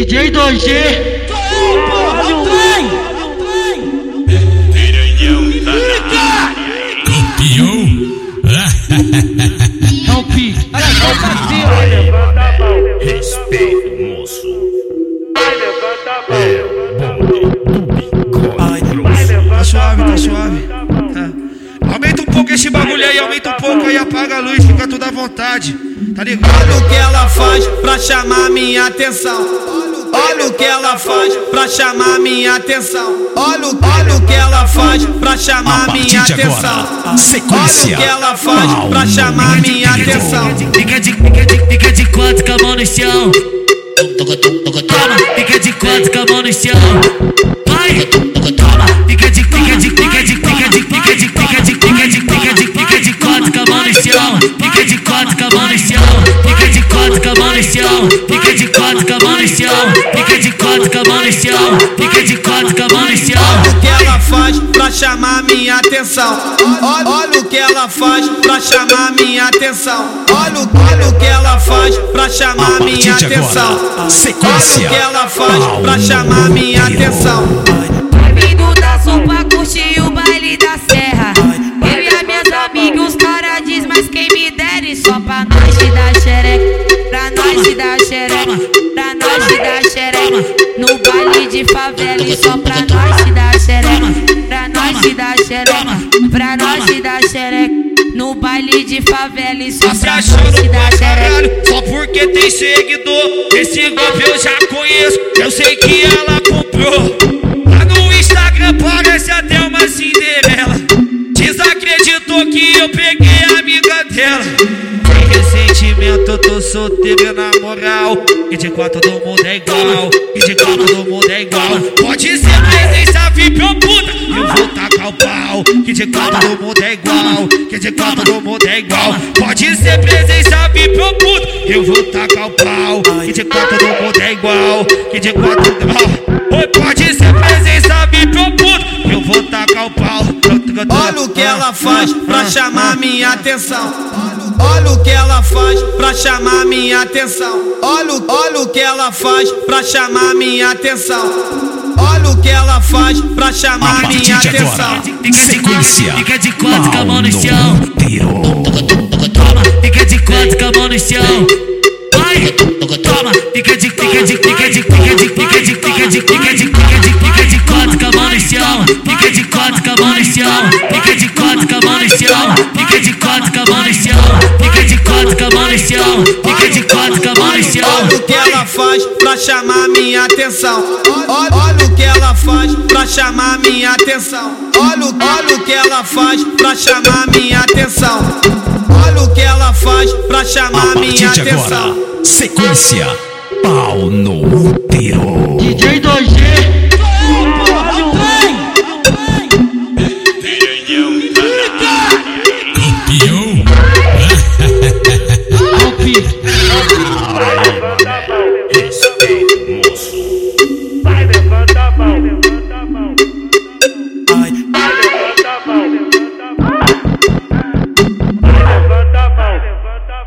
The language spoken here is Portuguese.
DJ 2G. Sou eu, porra, é o trem! Piranhão tá na área. Campeão? É o Pi. Respeito, moço. É bonde do bigode. Tá suave, tá suave. Tá. Aumenta um pouco esse bagulho aí, aumenta um pouco aí, apaga a luz, fica tudo à vontade. Tá ligado? Olha o que ela faz pra chamar minha atenção. Olha o que ela faz pra chamar minha atenção. Olha, o- olha o que ela faz pra chamar minha atenção. agora, Olha o que ela faz pra chamar minha atenção. Fica de, fica de, fica de quatro com a mão no chão. Quatro com a mão no chão. Fica de quatro com a mão no chão. Olha o que ela faz pra chamar minha atenção. Olha, olha o que ela faz pra chamar minha atenção. Olha, o- olha o que ela faz pra chamar minha atenção. agora, Olha o que ela faz pra chamar minha atenção. Vindo da sul pra curtir o baile da serra. Xereca. Pra nós te dar xereca. No baile de favela e só pra nós te dar xereca. Pra nós te dar xereca. Pra nós te dar xereca. No baile de favela e só se pra nós te dar xereca. Só porque tem seguidor Esse golpe eu já conheço Eu sei que ela comprou eu solteiro na moral. E de quatro todo mundo é igual. E de quatro todo mundo é igual. Pode ser presença VIP ou puta. Eu vou tacar o pau. Que de quatro todo mundo é igual. Que de quatro todo mundo é igual. Pode ser presença VIP ou puta. Eu vou tacar o pau. Que de quatro todo mundo é igual. Que de quatro Ó, Oi, pode ser presença VIP ou puta. Eu vou tacar o pau. Olha o que ela faz pra chamar minha atenção. Olha o que ela faz pra chamar minha atenção. Olha, o- olha o que ela faz pra chamar minha atenção. Olha o que ela faz pra chamar minha atenção. sequência. Fica de quatro com a mão no chão. Toma, fica de quatro com a mão no chão. Vai, toma, fica de, fica de, fica de, fica de, fica de, fica de, fica de, fica de, fica de quatro com a mão no chão. Fica de quatro com a mão no chão. Fica de quatro com a faz pra chamar minha atenção. Olha, olha o que ela faz pra chamar minha atenção. Olha, olha o que ela faz pra chamar minha atenção. Olha o que ela faz pra chamar minha atenção. Agora, sequência pau no útero. DJ 2G. Copiou? Copiou.